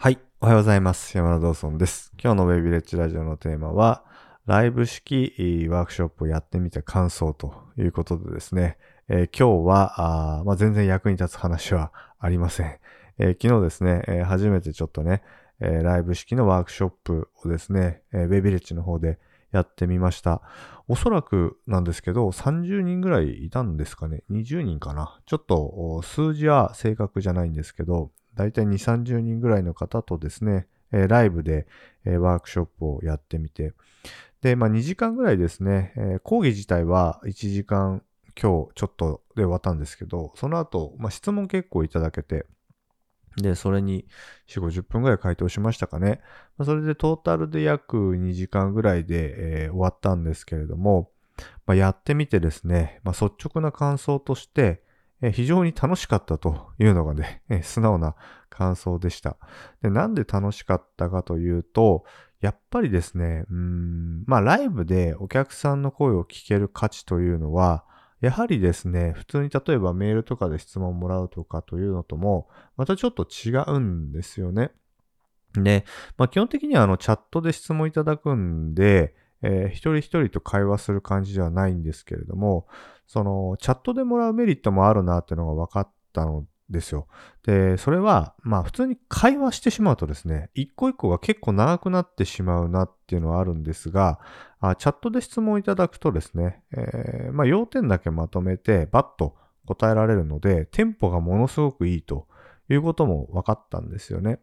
はい。おはようございます。山田道尊です。今日のウェイビレッジラジオのテーマは、ライブ式ワークショップをやってみた感想ということでですね、えー今日は、あまあ、全然役に立つ話はありません。えー昨日ですね、えー初めてちょっとね、えライブ式のワークショップをですね、えーウェイビレッジの方でやってみました。おそらくなんですけど、30人ぐらいいたんですかね。20人かな。ちょっと数字は正確じゃないんですけど、だいたい2、30人ぐらいの方とですね、えーライブで、えーワークショップをやってみて、で、まあ2時間ぐらいですね、えー講義自体は1時間今日ちょっとで終わったんですけど、その後、まあ質問結構いただけて、で、それに4、50分ぐらい回答しましたかね。まあそれでトータルで約2時間ぐらいで、えー終わったんですけれども、まあ、やってみてですね、まあ、率直な感想として、え非常に楽しかったというのがね、え素直な感想でした。で、なんで楽しかったかというと、やっぱりですね、うん、まあライブでお客さんの声を聞ける価値というのは、やはりですね、普通に例えばメールとかで質問をもらうとかというのとも、またちょっと違うんですよね。で、まあ基本的にはあのチャットで質問いただくんで、えー一人一人と会話する感じではないんですけれども、そのチャットでもらうメリットもあるなっていうのが分かったのですよ。で、それは、まあ普通に会話してしまうとですね、一個一個が結構長くなってしまうなっていうのはあるんですが、あチャットで質問いただくとですね、えーまあ要点だけまとめてバッと答えられるので、テンポがものすごくいいということも分かったんですよね。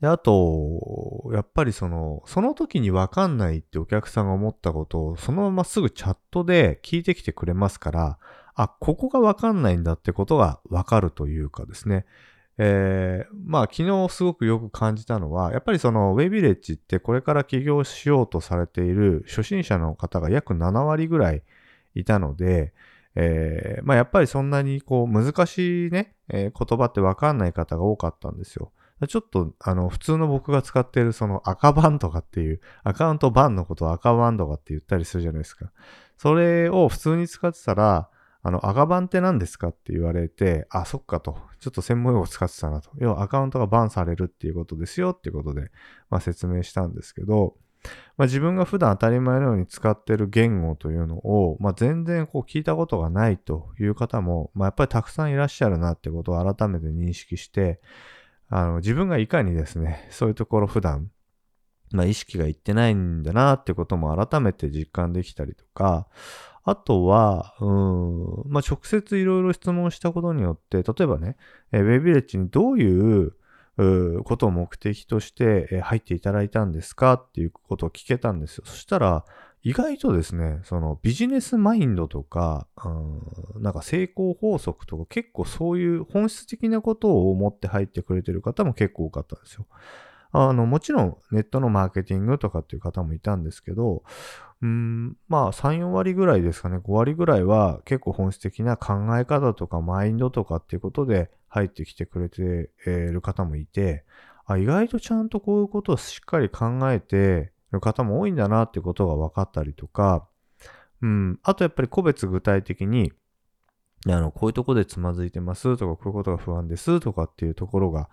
で、あと、やっぱりその、その時にわかんないってお客さんが思ったことを、そのまますぐチャットで聞いてきてくれますから、あ、ここがわかんないんだってことがわかるというかですね。えー、まあ昨日すごくよく感じたのは、やっぱりそのウェイビレッジってこれから起業しようとされている初心者の方が約7割ぐらいいたので、えー、まあやっぱりそんなにこう難しいね、えー言葉ってわかんない方が多かったんですよ。ちょっと、あの、普通の僕が使っているその赤バンとかっていう、アカウントバンのことを赤バンとかって言ったりするじゃないですか。それを普通に使ってたら、あの、赤バンって何ですかって言われて、あ、そっかと。ちょっと専門用語使ってたなと。要はアカウントがバンされるっていうことですよっていうことで、まあ説明したんですけど、まあ自分が普段当たり前のように使ってる言語というのを、まあ全然こう聞いたことがないという方も、まあやっぱりたくさんいらっしゃるなってことを改めて認識して、あの、自分がいかにですね、そういうところ普段、まあ意識がいってないんだなってことも改めて実感できたりとか、あとは、うん、まあ直接いろいろ質問したことによって、例えばね、えーウェイビレッジにどういうことを目的として入っていただいたんですかっていうことを聞けたんですよ。そしたら、意外とですね、そのビジネスマインドとか、うん、なんか成功法則とか結構そういう本質的なことを思って入ってくれてる方も結構多かったんですよ。あの、もちろんネットのマーケティングとかっていう方もいたんですけど、うん、まあ3、4割ぐらいですかね、5割ぐらいは結構本質的な考え方とかマインドとかっていうことで入ってきてくれてる方もいて、あ、意外とちゃんとこういうことをしっかり考えてる方も多いんだなってことが分かったりとか、うん、あとやっぱり個別具体的に、あの、こういうとこでつまずいてますとか、こういうことが不安ですとかっていうところが、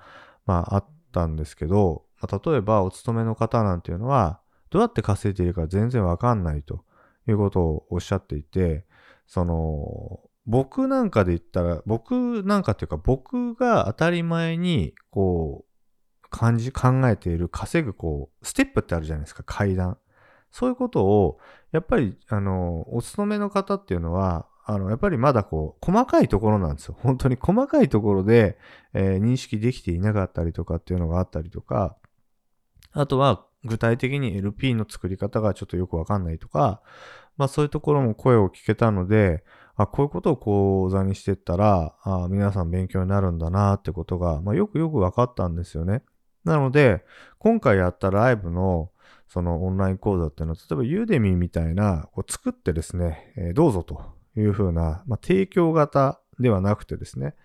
まああったんですけど、まあ、例えばお勤めの方なんていうのは、どうやって稼いでいるか全然わかんないということをおっしゃっていて、その、僕なんかで言ったら、僕なんかっていうか、僕が当たり前に、こう、感じ、考えている稼ぐ、こう、ステップってあるじゃないですか、階段。そういうことを、やっぱり、あの、お勤めの方っていうのは、あの、やっぱりまだこう、細かいところなんですよ。本当に細かいところで、えー認識できていなかったりとかっていうのがあったりとか、あとは具体的に LP の作り方がちょっとよくわかんないとか、まあそういうところも声を聞けたので、あ、こういうことを講座にしてったら、あ皆さん勉強になるんだなってことが、まあよくよくわかったんですよね。なので、今回やったライブのそのオンライン講座っていうのは、例えばユーデミーみたいな、こう作ってですね、えーどうぞというふうな、まあ提供型ではなくてですね、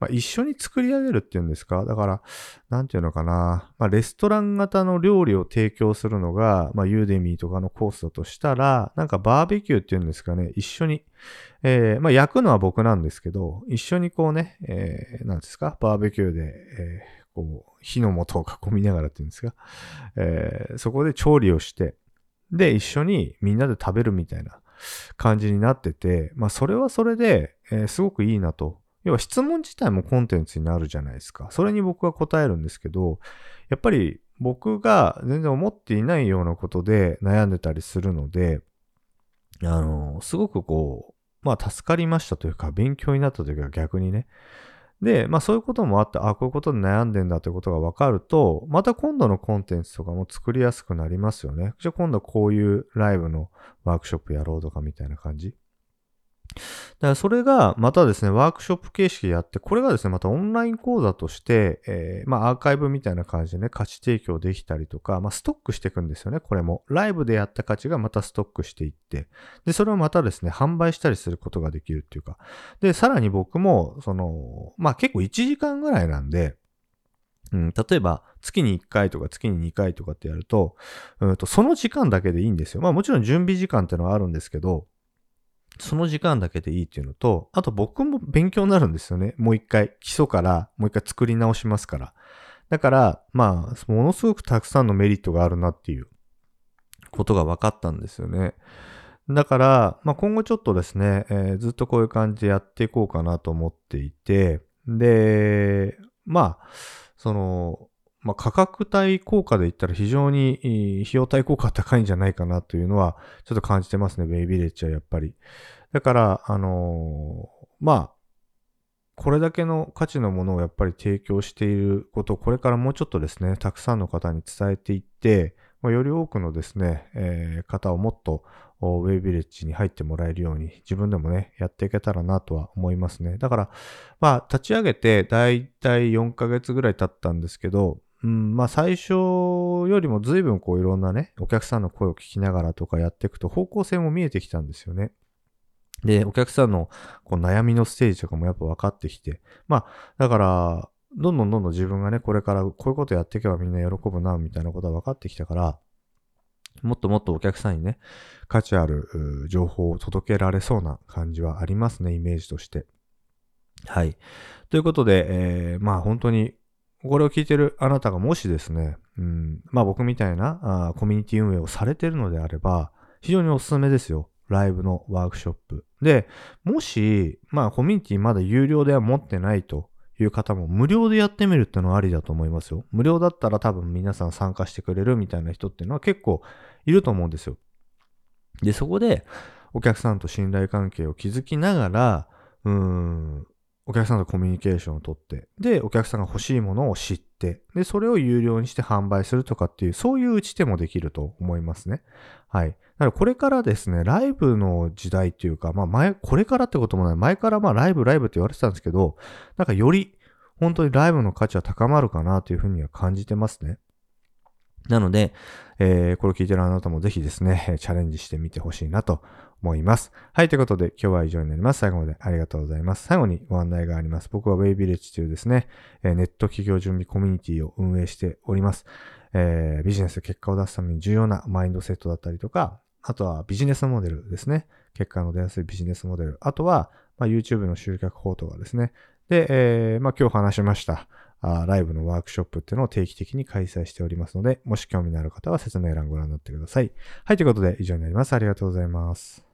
まあ、一緒に作り上げるっていうんですか？だから、なんていうのかな。まあ、レストラン型の料理を提供するのが、まあ、ユーデミーとかのコースだとしたら、なんかバーベキューっていうんですかね、一緒に、えーまあ、焼くのは僕なんですけど、一緒にこうね、えーなんですか、バーベキューで、えーこう、火の元を囲みながらっていうんですか、えー、そこで調理をして、で、一緒にみんなで食べるみたいな感じになってて、まあ、それはそれで、えー、すごくいいなと。要は質問自体もコンテンツになるじゃないですか。それに僕は答えるんですけど、やっぱり僕が全然思っていないようなことで悩んでたりするので、あの、すごくこう、まあ助かりましたというか、勉強になったというか逆にね。で、まあそういうこともあって、あ、こういうことで悩んでんだということが分かると、また今度のコンテンツとかも作りやすくなりますよね。じゃあ今度こういうライブのワークショップやろうとかみたいな感じ？だそれがまたですね、ワークショップ形式でやって、これがですね、またオンライン講座として、えー、まあアーカイブみたいな感じでね、価値提供できたりとか、まあストックしていくんですよね、これも。ライブでやった価値がまたストックしていって、で、それをまたですね、販売したりすることができるっていうか。で、さらに僕も、その、まあ結構1時間ぐらいなんで、うん、例えば、月に1回とか月に2回とかってやると、うんと、その時間だけでいいんですよ。まあもちろん準備時間っていうのはあるんですけど、その時間だけでいいっていうのと、あと僕も勉強になるんですよね。もう一回、基礎からもう一回作り直しますから。だから、まあ、ものすごくたくさんのメリットがあるなっていうことが分かったんですよね。だから、まあ、今後ちょっとですね、えー、ずっとこういう感じでやっていこうかなと思っていて、で、まあ、その、まあ、価格帯効果で言ったら非常に費用対効果高いんじゃないかなというのはちょっと感じてますね、ベイビレッジはやっぱり。だから、あのー、まあ、これだけの価値のものをやっぱり提供していることをこれからもうちょっとですね、たくさんの方に伝えていって、まあ、より多くのですね、えー、方をもっとウェイビレッジに入ってもらえるように自分でもね、やっていけたらなとは思いますね。だから、まあ、立ち上げてだいたい4ヶ月ぐらい経ったんですけど、うん、まあ最初よりも随分こういろんなね、お客さんの声を聞きながらとかやっていくと方向性も見えてきたんですよね。で、お客さんのこう悩みのステージとかもやっぱ分かってきて、まあ、だから、どんどんどんどん自分がね、これからこういうことやっていけばみんな喜ぶな、みたいなことは分かってきたから、もっともっとお客さんにね、価値ある情報を届けられそうな感じはありますね、イメージとして。はい。ということで、えー、まあ本当にこれを聞いてるあなたがもしですね、うん、まあ僕みたいなあコミュニティ運営をされてるのであれば、非常におすすめですよ。ライブのワークショップ。で、もし、まあコミュニティまだ有料では持ってないという方も無料でやってみるってのはありだと思いますよ。無料だったら多分皆さん参加してくれるみたいな人っていうのは結構いると思うんですよ。で、そこでお客さんと信頼関係を築きながら、うーん、お客さんとコミュニケーションをとって、で、お客さんが欲しいものを知って、で、それを有料にして販売するとかっていう、そういう打ち手もできると思いますね。はい。だからこれからですね、ライブの時代っていうか、まあ前、これからってこともない、前からまあライブライブって言われてたんですけど、なんかより本当にライブの価値は高まるかなというふうには感じてますね。なので、えー、これを聞いてるあなたもぜひですね、チャレンジしてみてほしいなと思います。はい、ということで今日は以上になります。最後までありがとうございます。最後にご案内があります。僕は Way Village というですね、ネット企業準備コミュニティを運営しております。えー、ビジネス結果を出すために重要なマインドセットだったりとか、あとはビジネスモデルですね。結果の出やすいビジネスモデル。あとは、まあ、YouTube の集客法とかですね。で、えー、まあ、今日話しました。あライブのワークショップっていうのを定期的に開催しておりますので、もし興味のある方は説明欄ご覧になってください。はい、ということで以上になります。ありがとうございます。